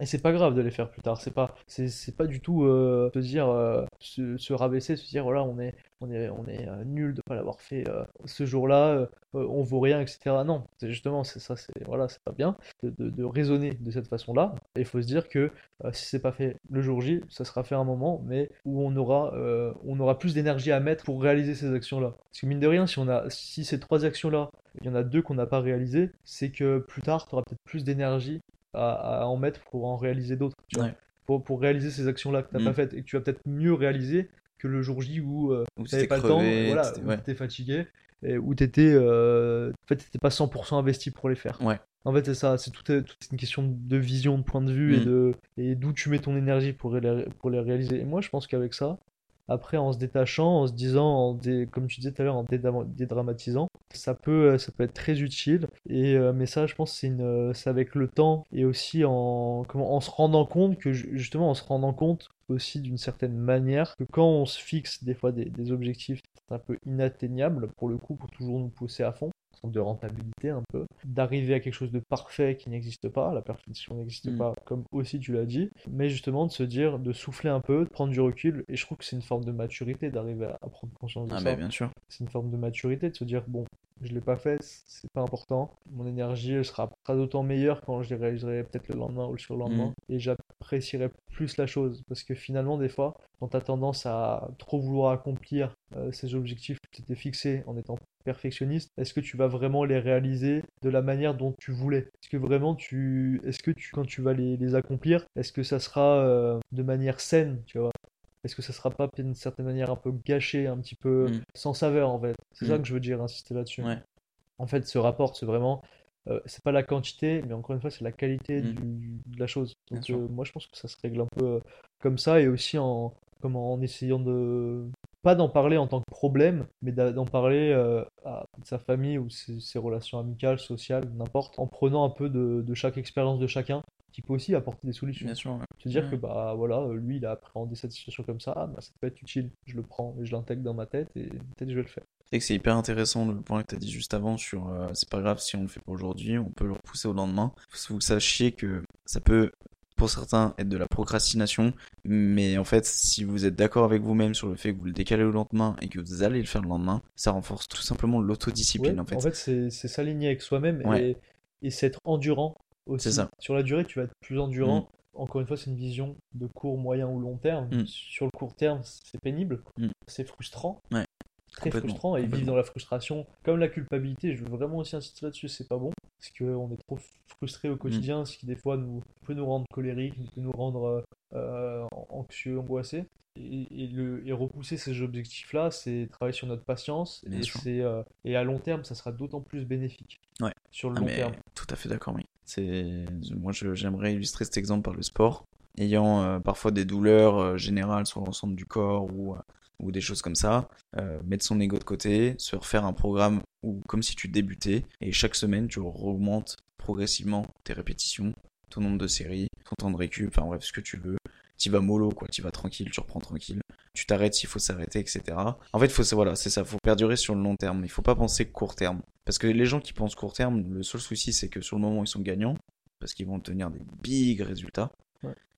Et c'est pas grave de les faire plus tard. C'est pas, c'est, pas du tout euh, se dire, euh, se, rabaisser, se dire voilà, on est, on est, on est euh, nul de pas l'avoir fait ce jour-là, on vaut rien, etc. Non, c'est justement, c'est ça, c'est voilà, c'est pas bien de, de, raisonner de cette façon-là. Et il faut se dire que si c'est pas fait le jour J, ça sera fait un moment, mais où on aura, on aura plus d'énergie à mettre pour réaliser ces actions-là. Parce que mine de rien, si on a, si ces trois actions-là, il y en a deux qu'on n'a pas réalisées, c'est que plus tard, tu auras peut-être plus d'énergie à, en mettre pour en réaliser d'autres. Pour, pour, réaliser ces actions-là que tu n'as pas mm. faites et que tu vas peut-être mieux réaliser que le jour J où, euh, tu n'avais pas le temps, voilà, où tu étais fatigué, et où tu n'étais euh, en fait, pas 100% investi pour les faire. Ouais. En fait, c'est ça, c'est tout, une question de vision, de point de vue et mm. de et d'où tu mets ton énergie pour les, pour les réaliser. Et moi, je pense qu'avec ça, après, en se détachant, en se disant, comme tu disais tout à l'heure, en dédramatisant, ça peut, euh, ça peut être très utile. Et, euh, mais ça, je pense, c'est une, c'est avec le temps et aussi en, comment, en se rendant compte que, justement, en se rendant compte aussi d'une certaine manière que quand on se fixe des fois des objectifs un peu inatteignables, pour le coup, pour toujours nous pousser à fond, de rentabilité un peu, d'arriver à quelque chose de parfait qui n'existe pas, la perfection n'existe mm. pas, comme aussi tu l'as dit, mais justement de se dire, de souffler un peu, de prendre du recul, et je trouve que c'est une forme de maturité d'arriver à, prendre conscience de ah ça. Bah, bien sûr. C'est une forme de maturité de se dire, bon, je l'ai pas fait, c'est pas important, mon énergie elle sera pas d'autant meilleure quand je les réaliserai peut-être le lendemain ou le surlendemain, mm. et j'apprécierai plus la chose, parce que finalement, des fois, quand tu as tendance à trop vouloir accomplir euh, ces objectifs que tu t'es fixés en étant perfectionniste, est-ce que tu vas vraiment les réaliser de la manière dont tu voulais? Est-ce que vraiment tu, est-ce que tu, quand tu vas les, accomplir, est-ce que ça sera euh, de manière saine, tu vois? Est-ce que ça sera pas d'une certaine manière un peu gâché, un petit peu mm. sans saveur en fait? C'est ça mm. que je veux dire, insister là-dessus. En fait, ce rapport, c'est vraiment euh, c'est pas la quantité, mais encore une fois, c'est la qualité mm. de la chose. Donc, euh, moi, je pense que ça se règle un peu comme ça et aussi en, comment, en essayant de, pas d'en parler en tant que problème, mais d'en parler euh, à sa famille ou ses, relations amicales, sociales, n'importe, en prenant un peu de, chaque expérience de chacun, qui peut aussi apporter des solutions. Bien sûr. Se dire que bah voilà, lui il a appréhendé cette situation comme ça, ah, bah, ça peut être utile, je le prends et je l'intègre dans ma tête et peut-être je vais le faire. Et que c'est hyper intéressant le point que tu as dit juste avant sur euh, c'est pas grave si on le fait pas aujourd'hui, on peut le repousser au lendemain. Faut que vous sachiez que ça peut pour certains être de la procrastination, mais en fait, si vous êtes d'accord avec vous-même sur le fait que vous le décalez au lendemain et que vous allez le faire le lendemain, ça renforce tout simplement l'autodiscipline en fait. En fait, c'est s'aligner avec soi-même et, et c'est être endurant aussi. Ça. Sur la durée, tu vas être plus endurant. Mm. Encore une fois, c'est une vision de court, moyen ou long terme. Mm. Sur le court terme, c'est pénible, mm. c'est frustrant. Très frustrant et vivre dans la frustration, comme la culpabilité, je veux vraiment aussi insister là-dessus, c'est pas bon parce qu'on est trop frustré au quotidien, mm. ce qui des fois nous, peut nous rendre colériques, peut nous rendre euh, anxieux, angoissés. Et, le, et repousser ces objectifs-là, c'est travailler sur notre patience. et, c'est, euh, et à long terme, ça sera d'autant plus bénéfique. Ouais. Sur le ah, long terme. Tout à fait d'accord, oui. C'est... Moi, j'aimerais illustrer cet exemple par le sport. Ayant euh, parfois des douleurs générales sur l'ensemble du corps ou ou des choses comme ça, euh, mettre son ego de côté, se refaire un programme où, comme si tu débutais, et chaque semaine tu augmentes progressivement tes répétitions, ton nombre de séries, ton temps de récup, enfin bref, ce que tu veux. Tu vas mollo, quoi, tu vas tranquille, tu reprends tranquille. Tu t'arrêtes s'il faut s'arrêter, etc. En fait, faut, voilà, c'est ça, faut perdurer sur le long terme. Il faut pas penser court terme. Parce que les gens qui pensent court terme, le seul souci, c'est que sur le moment, ils sont gagnants, parce qu'ils vont obtenir des big résultats.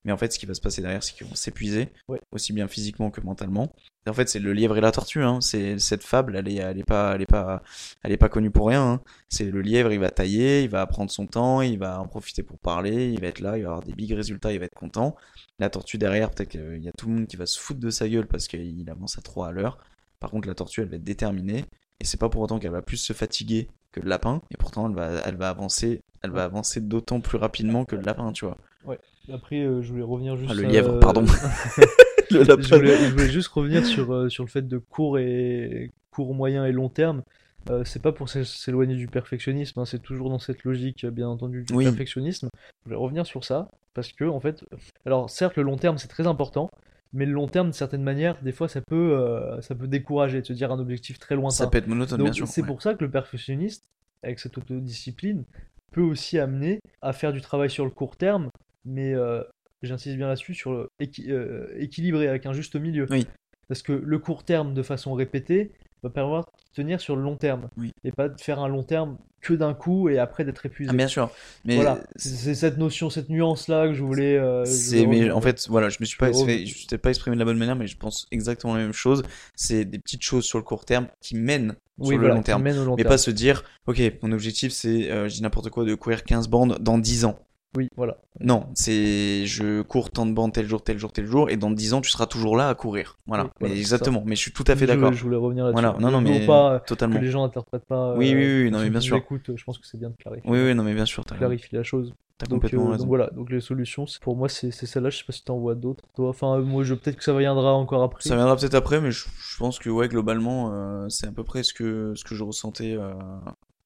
Mais en fait, ce qui va se passer derrière, c'est qu'ils vont s'épuiser, aussi bien physiquement que mentalement. Et en fait, c'est le lièvre et la tortue. Hein. C'est cette fable, elle est, elle est pas, elle est pas, elle est pas connue pour rien. Hein. C'est le lièvre, il va tailler, il va prendre son temps, il va en profiter pour parler, il va être là, il va avoir des big résultats, il va être content. La tortue derrière, peut-être qu'il y a tout le monde qui va se foutre de sa gueule parce qu'il avance à 3 à l'heure. Par contre, la tortue, elle va être déterminée. Et c'est pas pour autant qu'elle va plus se fatiguer que le lapin. Et pourtant, elle va, elle va avancer, elle va avancer d'autant plus rapidement que le lapin, tu vois. Ouais. Après, euh, je voulais revenir juste. Ah, le lièvre, pardon. le je, voulais, je, voulais, juste revenir sur, euh, sur le fait de court et court, moyen et long terme. Euh, c'est pas pour s'éloigner du perfectionnisme, hein, c'est toujours dans cette logique, bien entendu, du perfectionnisme. Je voulais revenir sur ça parce que, en fait, alors certes, le long terme c'est très important, mais le long terme, de certaine manière, des fois, ça peut, ça peut décourager de se dire un objectif très lointain. Ça peut être monotone, bien sûr. C'est pour ça que le perfectionniste, avec cette autodiscipline, peut aussi amener à faire du travail sur le court terme, mais euh, j'insiste bien là-dessus, sur le euh, équilibré avec un juste milieu. Oui. Parce que le court terme de façon répétée va permettre de tenir sur le long terme. Oui. Et pas de faire un long terme que d'un coup et après d'être épuisé. Ah, bien sûr. Mais Voilà, c'est cette notion, cette nuance-là que je voulais. euh, C'est, mais en fait, voilà, je me suis pas, Je fait- je t'ai pas exprimé de la bonne manière, mais je pense exactement la même chose. C'est des petites choses sur le court terme qui mènent oui, sur le long terme. mène au long Mais terme. pas se dire, ok, mon objectif c'est, euh, je dis n'importe quoi, de courir 15 bandes dans 10 ans. Oui, voilà. Non, c'est je cours tant de bandes tel jour, tel jour, tel jour, et dans 10 ans tu seras toujours là à courir. Voilà, Oui, voilà, mais c'est exactement. Mais je suis tout à fait d'accord. Je, voulais revenir là-dessus. Voilà, non, non, mais pas que totalement. les gens n'interprètent pas. Oui, euh, oui, oui, non, ceux mais bien sûr. nous écoutent, je pense que c'est bien de clarifier. Oui, oui, non, mais bien sûr, t'as, clarifier la chose. t'as complètement euh, raison. donc voilà, donc les solutions, pour moi, c'est celle-là. Je sais pas si t'en vois d'autres. Toi, enfin, euh, moi, je peut-être que ça viendra encore après. Ça viendra peut-être après, mais je, je pense que ouais, globalement, euh, c'est à peu près ce que ce que je ressentais, euh,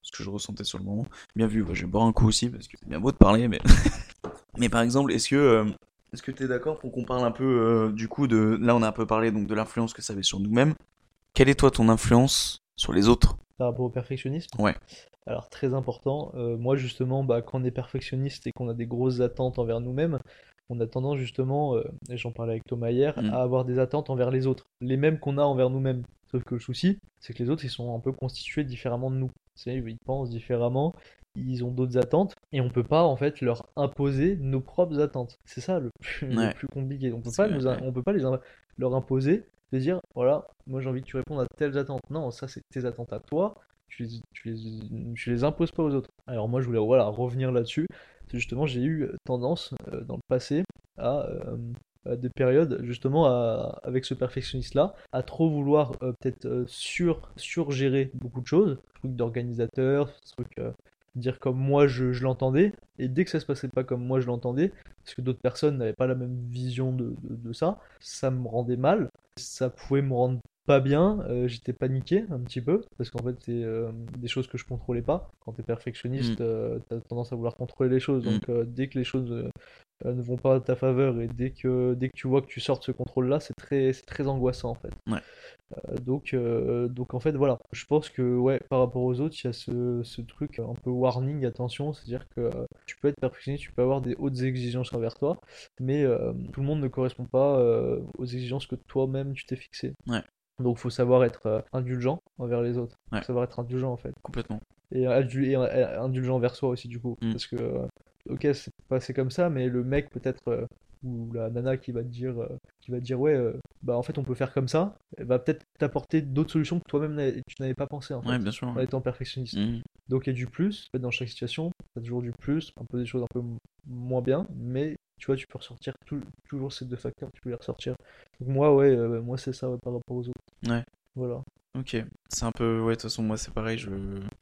ce que je ressentais sur le moment. Bien vu, ouais, je vais boire un coup aussi parce que c'est bien beau de parler, mais mais par exemple, est-ce que euh, est-ce que t'es d'accord pour qu'on parle un peu euh, du coup de là on a un peu parlé donc de l'influence que ça avait sur nous-mêmes. Quelle est toi ton influence sur les autres? Par rapport au perfectionnisme? Ouais. Alors, très important, euh, moi justement, bah, quand on est perfectionniste et qu'on a des grosses attentes envers nous-mêmes, on a tendance justement, euh, et j'en parlais avec Thomas hier, Mm. à avoir des attentes envers les autres, les mêmes qu'on a envers nous-mêmes. Sauf que le souci, c'est que les autres, ils sont un peu constitués différemment de nous. Ils pensent différemment, ils ont d'autres attentes, et on peut pas en fait leur imposer nos propres attentes. C'est ça le plus, le Ouais. plus compliqué. On peut pas, nous, on peut pas les, leur imposer de dire voilà, moi j'ai envie que tu répondes à telles attentes. Non, ça c'est tes attentes à toi, tu les, tu les, tu les imposes pas aux autres. Alors moi je voulais voilà, revenir là-dessus. Justement, j'ai eu tendance euh, dans le passé à, euh, à des périodes, justement, avec ce perfectionniste-là, à trop vouloir euh, peut-être euh, sur, surgérer beaucoup de choses, trucs d'organisateur, trucs euh, dire comme moi je, je l'entendais, et dès que ça se passait pas comme moi je l'entendais, parce que d'autres personnes n'avaient pas la même vision de, de, de ça, ça me rendait mal, ça pouvait me rendre pas bien, euh, j'étais paniqué un petit peu, parce qu'en fait c'est euh, des choses que je contrôlais pas. Quand t'es perfectionniste, euh, t'as tendance à vouloir contrôler les choses, Mm. donc dès que les choses ne vont pas à ta faveur et dès que, dès que tu vois que tu sors de ce contrôle-là, c'est très, c'est très angoissant en fait. Ouais. Donc, donc en fait voilà, je pense que ouais, par rapport aux autres, il y a ce, ce truc un peu warning, attention, c'est-à-dire que tu peux être perfectionniste, tu peux avoir des hautes exigences envers toi, mais tout le monde ne correspond pas aux exigences que toi-même tu t'es fixé. Ouais. Donc faut savoir être euh, indulgent envers les autres, Ouais. faut savoir être indulgent en fait Complètement. et, et, euh, indulgent envers soi aussi du coup Mm. parce que euh, ok c'est passé comme ça mais le mec peut-être euh, ou la nana qui va te dire euh, qui va te dire ouais euh, bah en fait on peut faire comme ça elle va peut-être t'apporter d'autres solutions que toi-même tu n'avais pas pensé en fait Ouais, bien sûr. en étant perfectionniste Mhm. donc il y a du plus en fait, dans chaque situation t'as toujours du plus un peu des choses un peu moins bien mais tu vois tu peux ressortir tout- toujours ces deux facteurs tu peux les ressortir. Donc moi ouais euh, moi c'est ça ouais, par rapport aux autres. Ouais. voilà Ok, c'est un peu, ouais, de toute façon, moi c'est pareil, je...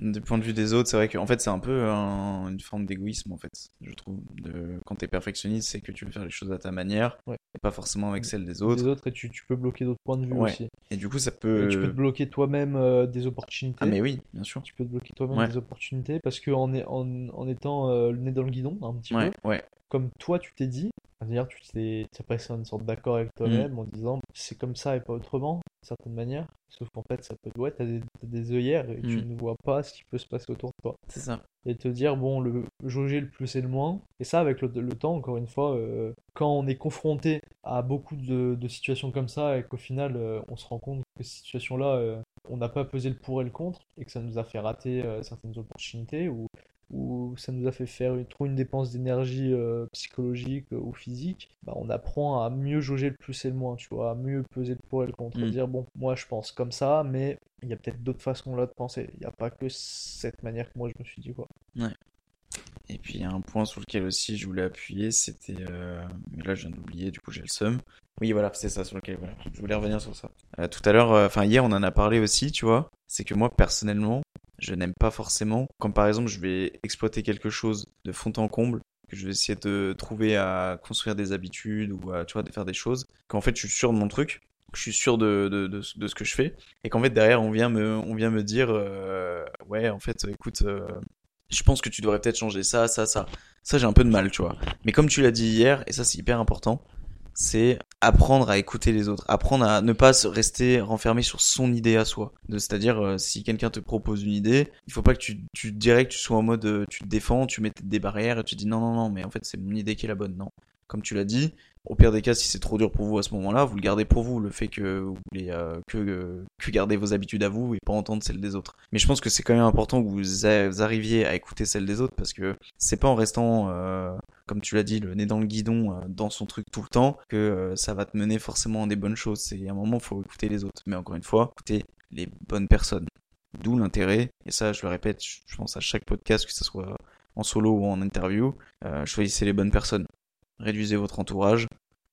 du point de vue des autres, c'est vrai qu'en fait c'est un peu un- une forme d'égoïsme en fait, je trouve. De... Quand t'es perfectionniste, c'est que tu veux faire les choses à ta manière, Ouais. et pas forcément avec celle des autres. les autres et tu, tu peux bloquer d'autres points de vue Ouais. aussi Et du coup, ça Et peut. tu peux te bloquer toi-même euh, des opportunités. Ah, mais oui, bien sûr. Tu peux te bloquer toi-même Ouais. des opportunités parce que en, est- en, en étant euh, le nez dans le guidon, un petit Ouais, peu, ouais, comme toi tu t'es dit, c'est-à-dire tu t'es passé une sorte d'accord avec Mm. toi-même en disant c'est comme ça et pas autrement, d'une certaine manière. Sauf qu'en fait, ça peut. Ouais, t'as des, œillères et tu Mm. ne vois pas ce qui peut se passer autour de toi. c'est ça. Et te dire, bon, le jauger le plus et le moins. Et ça, avec le, le temps, encore une fois, euh, quand on est confronté à beaucoup de, de situations comme ça et qu'au final, euh, on se rend compte que ces situations-là, euh, on n'a pas pesé le pour et le contre et que ça nous a fait rater certaines opportunités ou, ou ça nous a fait faire une, trop une dépense d'énergie euh, psychologique euh, ou physique, bah, on apprend à mieux jauger le plus et le moins, tu vois, à mieux peser le pour et le contre. Mm. Dire, bon, moi je pense comme ça, mais il y a peut-être d'autres façons là de penser. Il n'y a pas que cette manière que moi je me suis dit, quoi. Et puis il y a un point sur lequel aussi je voulais appuyer, c'était. euh, Mais là, je viens d'oublier, du coup, j'ai le seum. Oui, voilà, c'est ça sur lequel. Voilà. Je voulais revenir sur ça. Tout à l'heure, enfin, hier, on en a parlé aussi, tu vois. C'est que moi, personnellement, je n'aime pas forcément. Quand par exemple, je vais exploiter quelque chose de fond en comble, que je vais essayer de trouver à construire des habitudes ou à, tu vois, de faire des choses, qu'en fait, je suis sûr de mon truc. que Je suis sûr de, de, de, de ce que je fais et qu'en fait derrière on vient me on vient me dire euh, ouais en fait écoute euh, je pense que tu devrais peut-être changer ça, ça, ça. Ça, j'ai un peu de mal, tu vois. Mais comme tu l'as dit hier, et ça, c'est hyper important, c'est apprendre à écouter les autres. Apprendre à ne pas se rester renfermé sur son idée à soi. C'est-à-dire, euh, si quelqu'un te propose une idée, il faut pas que tu, tu direct, tu sois en mode, euh, tu te défends, tu mets des barrières et tu dis non, non, non, mais en fait, c'est mon idée qui est la bonne. Non. Comme tu l'as dit, au pire des cas, si c'est trop dur pour vous à ce moment-là, vous le gardez pour vous, le fait que vous voulez euh, que, euh, que garder vos habitudes à vous et pas entendre celles des autres. Mais je pense que c'est quand même important que vous, arriviez à écouter celles des autres parce que c'est pas en restant, euh, comme tu l'as dit, le nez dans le guidon, dans son truc tout le temps, que ça va te mener forcément à des bonnes choses. C'est à un moment, il faut écouter les autres. Mais encore une fois, écouter les bonnes personnes. D'où l'intérêt, et ça je le répète, je pense à chaque podcast, que ce soit en solo ou en interview, choisissez les bonnes personnes réduisez votre entourage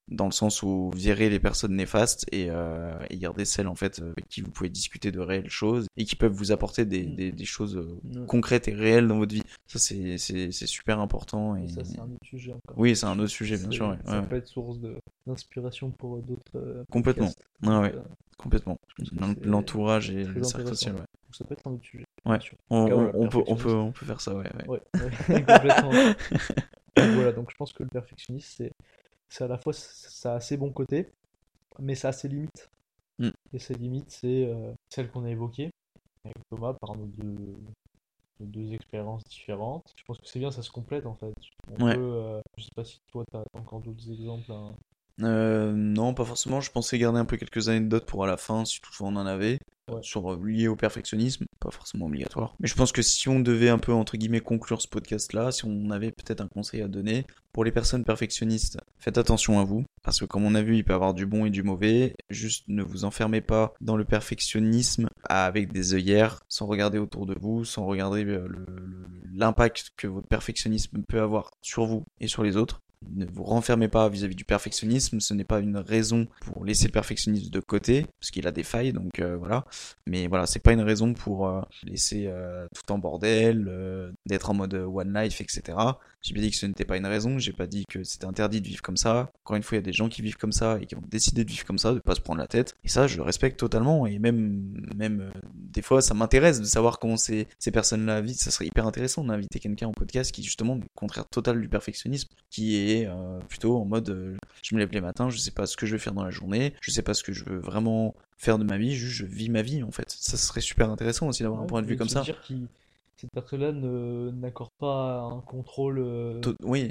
dans le sens où virez les personnes néfastes et, euh, et gardez celles en fait avec qui vous pouvez discuter de réelles choses et qui peuvent vous apporter des, mm. des, des choses euh, concrètes et réelles dans votre vie. Ça c'est, super important. Et... Ça c'est un autre sujet encore. Oui c'est un autre sujet bien sûr. Ça peut être source d'inspiration pour d'autres. Euh, Complètement. Ah, ouais. Complètement. L'entourage et le cercle social. Ça peut être un autre sujet. Ouais. On, on, peut, on, peut, on peut faire ça ouais. ouais. complètement. voilà, donc je pense que le perfectionniste, c'est, c'est à la fois, ça a ses bons côtés, mais ça a ses limites. Mm. Et ces limites, c'est euh, celles qu'on a évoquées avec Thomas par nos deux, deux expériences différentes. Je pense que c'est bien, ça se complète en fait. On peut, euh, je sais pas si toi, tu as encore d'autres exemples. Hein. Euh, non, pas forcément. Je pensais garder un peu quelques anecdotes pour à la fin, si toutefois on en avait. Sur euh, lié au perfectionnisme, pas forcément obligatoire. Mais je pense que si on devait un peu, entre guillemets, conclure ce podcast-là, si on avait peut-être un conseil à donner, pour les personnes perfectionnistes, faites attention à vous. Parce que comme on a vu, il peut y avoir du bon et du mauvais. Juste ne vous enfermez pas dans le perfectionnisme avec des œillères, sans regarder autour de vous, sans regarder euh, l'impact que votre perfectionnisme peut avoir sur vous et sur les autres ne vous renfermez pas vis-à-vis du perfectionnisme, ce n'est pas une raison pour laisser le perfectionnisme de côté, parce qu'il a des failles, donc euh, voilà. Mais voilà, c'est pas une raison pour euh, laisser euh, tout en bordel, d'être en mode one life, etc. J'ai bien dit que ce n'était pas une raison, j'ai pas dit que c'était interdit de vivre comme ça. Encore une fois, il y a des gens qui vivent comme ça et qui ont décidé de vivre comme ça, de pas se prendre la tête. Et ça, je le respecte totalement. Et même, même des fois, ça m'intéresse de savoir comment ces, ces personnes-là vivent. Ça serait hyper intéressant d'inviter quelqu'un en podcast qui justement est le contraire total du perfectionnisme, qui est euh, plutôt en mode euh, je me lève les matins, je sais pas ce que je vais faire dans la journée, je sais pas ce que je veux vraiment faire de ma vie, juste je vis ma vie en fait. Ça serait super intéressant aussi d'avoir un point de vue comme ça. Dire cette personne-là n'accorde pas un contrôle euh,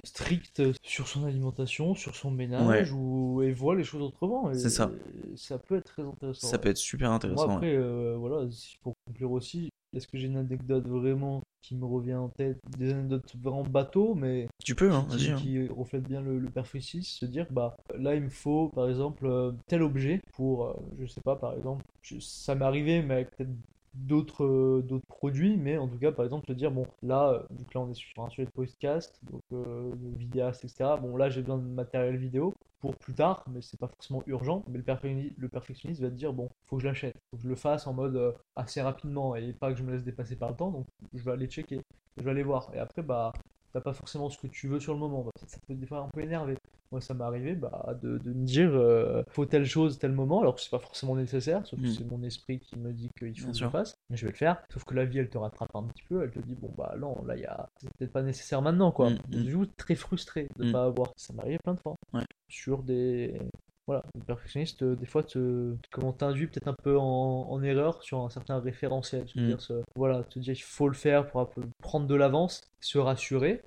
strict sur son alimentation, sur son ménage, ou et voit les choses autrement. C'est ça. Ça peut être très intéressant. Ça peut être super intéressant. Moi, après, voilà, pour conclure aussi, est-ce que j'ai une anecdote vraiment qui me revient en tête Des anecdotes vraiment bateau, mais tu peux, hein, qui, qui hein. reflètent bien le, le se dire bah là il me faut par exemple euh, tel objet pour, euh, je sais pas, par exemple, ça m'est arrivé, mais avec peut-être d'autres euh, d'autres produits mais en tout cas par exemple te dire bon là vu que là on est sur un sujet de podcast donc euh, vidéaste etc bon là j'ai besoin de matériel vidéo pour plus tard mais c'est pas forcément urgent mais le, perfectionniste va te dire bon faut que je l'achète faut que je le fasse en mode euh, assez rapidement et pas que je me laisse dépasser par le temps donc je vais aller checker je vais aller voir et après bah t'as pas forcément ce que tu veux sur le moment. Ça peut des fois un peu énerver. Moi, ça m'est arrivé bah, de, de, me dire euh, faut telle chose, tel moment, alors que c'est pas forcément nécessaire, sauf que mm. c'est mon esprit qui me dit qu'il faut que je le fasse, mais je vais le faire. Sauf que la vie, elle te rattrape un petit peu, elle te dit bon, bah non, là, y a... c'est peut-être pas nécessaire maintenant, quoi. Je suis mm, mm. très frustré de pas avoir. Ça m'est arrivé plein de fois. Sur des, voilà, le perfectionniste, euh, des fois, te, comment t'induit peut-être un peu en, erreur sur un certain référentiel. Mm. dire voilà, te dire qu'il faut le faire pour prendre de l'avance, se rassurer.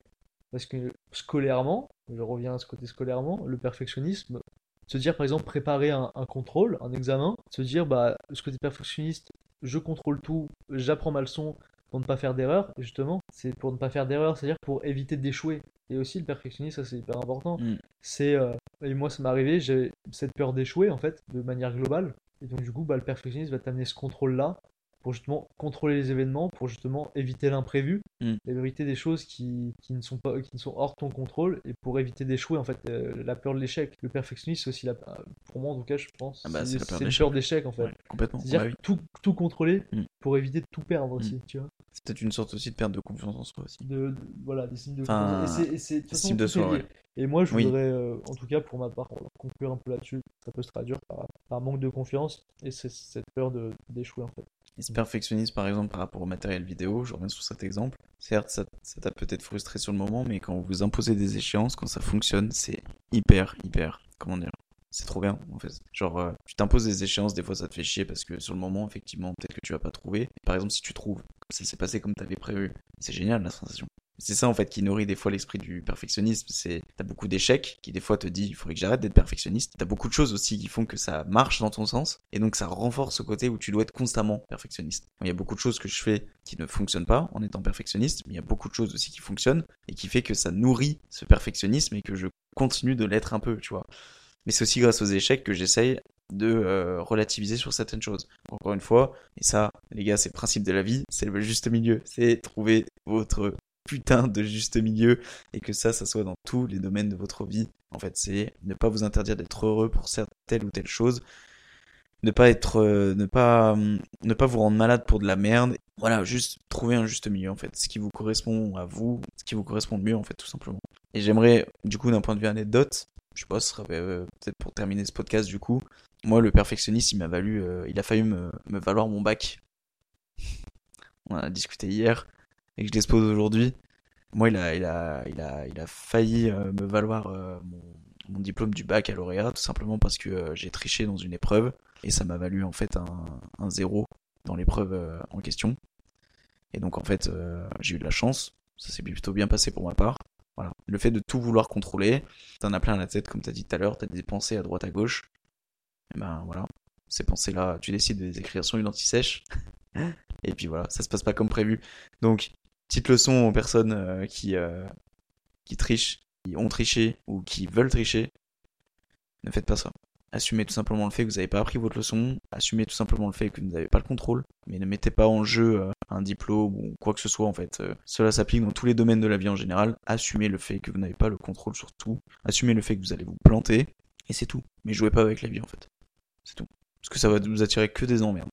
Parce que scolairement, je reviens à ce côté scolairement, le perfectionnisme, se dire par exemple préparer un, contrôle, un examen, se dire bah ce côté perfectionniste, je contrôle tout, j'apprends ma leçon pour ne pas faire d'erreur, justement, c'est pour ne pas faire d'erreur, c'est-à-dire pour éviter d'échouer. Et aussi le perfectionnisme, ça c'est hyper important. Mm. C'est euh, et moi ça m'est arrivé, j'ai cette peur d'échouer en fait, de manière globale. Et donc du coup, bah, le perfectionniste va t'amener ce contrôle-là pour justement contrôler les événements, pour justement éviter l'imprévu, mm. éviter des choses qui, qui, ne sont pas, qui ne sont hors de ton contrôle, et pour éviter d'échouer, en fait, euh, la peur de l'échec. Le perfectionnisme, c'est aussi, la, pour moi en tout cas, je pense, ah bah, c'est la peur d'échec, en fait. complètement. C'est-à-dire bah tout, tout contrôler mm. pour éviter de tout perdre aussi, mm. tu vois. C'est peut-être une sorte aussi de perte de confiance en soi aussi. De, voilà, des signes de confiance. Et c'est de soi, Et moi, je voudrais, euh, en tout cas pour ma part, conclure un peu là-dessus. Ça peut se traduire par, par manque de confiance et c'est cette peur d'échouer en fait. Ce perfectionnisme, par exemple, par rapport au matériel vidéo, je reviens sur cet exemple. Certes, ça t'a peut-être frustré sur le moment, mais quand vous imposez des échéances, quand ça fonctionne, c'est hyper, hyper, comment dire, c'est trop bien en fait. Genre, euh, tu t'imposes des échéances, des fois ça te fait chier parce que sur le moment, effectivement, peut-être que tu vas pas trouver. Par exemple, si tu trouves, ça s'est passé comme t'avais prévu, c'est génial la sensation. C'est ça en fait qui nourrit des fois l'esprit du perfectionnisme. C'est t'as beaucoup d'échecs qui des fois te dit il faudrait que j'arrête d'être perfectionniste. T'as beaucoup de choses aussi qui font que ça marche dans ton sens et donc ça renforce ce côté où tu dois être constamment perfectionniste. Il y a beaucoup de choses que je fais qui ne fonctionnent pas en étant perfectionniste, mais il y a beaucoup de choses aussi qui fonctionnent et qui fait que ça nourrit ce perfectionnisme et que je continue de l'être un peu, tu vois. Mais c'est aussi grâce aux échecs que j'essaye de euh, relativiser sur certaines choses. Encore une fois, et ça, les gars, c'est le principe de la vie, c'est le juste milieu. C'est trouver votre putain de juste milieu et que ça, ça soit dans tous les domaines de votre vie. En fait, c'est ne pas vous interdire d'être heureux pour telle ou telle chose, ne pas être, euh, ne pas, ne pas vous rendre malade pour de la merde. Voilà, juste trouver un juste milieu en fait, ce qui vous correspond à vous, ce qui vous correspond le mieux en fait, tout simplement. Et j'aimerais, du coup, d'un point de vue anecdote, je sais pas, ce serait euh, peut-être pour terminer ce podcast du coup. Moi, le perfectionniste, il m'a valu, euh, il a failli me, me valoir mon bac. On a discuté hier et que je l'expose aujourd'hui. Moi, il a, il a, il a, il a failli euh, me valoir euh, mon, diplôme du bac à lauréat, tout simplement parce que euh, j'ai triché dans une épreuve et ça m'a valu en fait un, zéro dans l'épreuve en question. Et donc en fait, j'ai eu de la chance. Ça s'est plutôt bien passé pour ma part. Voilà. Le fait de tout vouloir contrôler, t'en as plein à la tête, comme t'as dit tout à l'heure, t'as des pensées à droite à gauche. Et ben voilà, ces pensées-là, tu décides de les écrire sur une anti-sèche. et puis voilà, ça se passe pas comme prévu. Donc, Petite leçon aux personnes euh, qui, euh, qui trichent, qui ont triché ou qui veulent tricher. Ne faites pas ça. Assumez tout simplement le fait que vous n'avez pas appris votre leçon. Assumez tout simplement le fait que vous n'avez pas le contrôle. Mais ne mettez pas en jeu euh, un diplôme ou quoi que ce soit en fait. cela s'applique dans tous les domaines de la vie en général. Assumez le fait que vous n'avez pas le contrôle sur tout. Assumez le fait que vous allez vous planter. Et c'est tout. Mais jouez pas avec la vie en fait. C'est tout. Parce que ça va vous attirer que des emmerdes.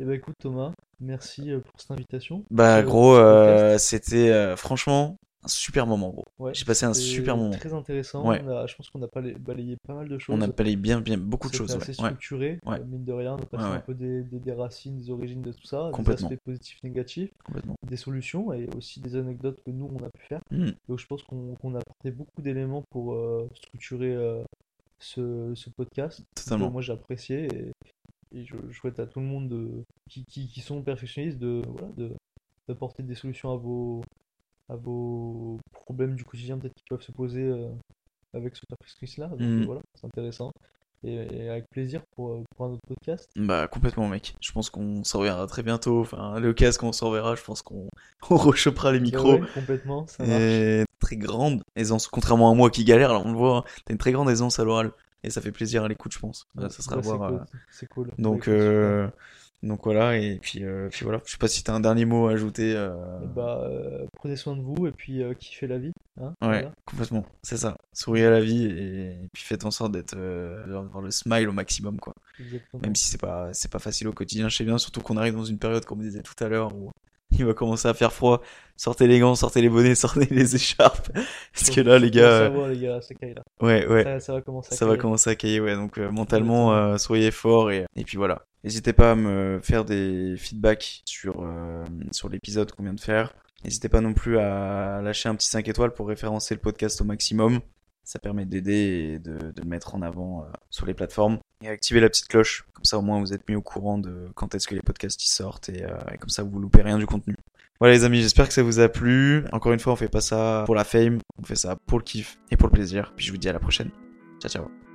Eh bah écoute Thomas, merci euh, pour cette invitation. Bah gros, euh, c'était euh, franchement un super moment gros. Ouais, J'ai passé un super moment. Très intéressant. Ouais. je pense qu'on a balayé pas mal de choses. On a balayé bien, bien beaucoup de choses. assez structuré, mine de rien. On a passé un peu des, des, racines, des origines de tout ça, des aspects positifs, négatifs, des solutions et aussi des anecdotes que nous on a pu faire. Hmm. Donc je pense qu'on a apporté beaucoup d'éléments pour structurer ce, ce, podcast. Totalement. moi j'ai apprécié et, et je, souhaite à tout le monde de, qui, qui, qui, sont perfectionnistes de voilà, d'apporter des solutions à vos à vos problèmes du quotidien peut-être qui peuvent se poser euh, avec ce perfectionniste là donc mm. voilà c'est intéressant. Et, avec plaisir pour, euh, pour un autre podcast. Bah complètement mec. Je pense qu'on s'en reverra très bientôt. Enfin le casque on s'en reverra je pense qu'on on rechopera les micros. complètement ça et très grande aisance. Contrairement à moi qui galère alors on le voit hein, t'as une très grande aisance à l'oral et ça fait plaisir à l'écoute, je pense. ça sera à voir. Euh, c'est cool. Donc, euh, donc voilà, et puis, euh, puis voilà. Je sais pas si tu as un dernier mot à ajouter. Eh bah, prenez soin de vous et puis kiffez la vie. Hein, ouais, complètement. C'est ça. Souriez à la vie et, puis faites en sorte d'être d'avoir le smile au maximum, quoi. Même si c'est pas c'est pas facile au quotidien, je sais bien, surtout qu'on arrive dans une période, comme on disait tout à l'heure, où il va commencer à faire froid. Sortez les gants, sortez les bonnets, sortez les écharpes. Parce que là, les gars. Ouais, ouais. Ça, va commencer à ça va commencer à cailler, ouais. Donc, euh, mentalement, euh, soyez forts et, et puis voilà. N'hésitez pas à me faire des feedbacks sur, euh, sur l'épisode qu'on vient de faire. N'hésitez pas non plus à lâcher un petit 5 étoiles pour référencer le podcast au maximum. Ça permet d'aider et de, de, le mettre en avant sur les plateformes. Et activer la petite cloche. Comme ça, au moins, vous êtes mis au courant de quand est-ce que les podcasts y sortent et, et comme ça, vous loupez rien du contenu. Voilà les amis, j'espère que ça vous a plu. Encore une fois, on fait pas ça pour la fame, on fait ça pour le kiff et pour le plaisir. Puis je vous dis à la prochaine. Ciao ciao.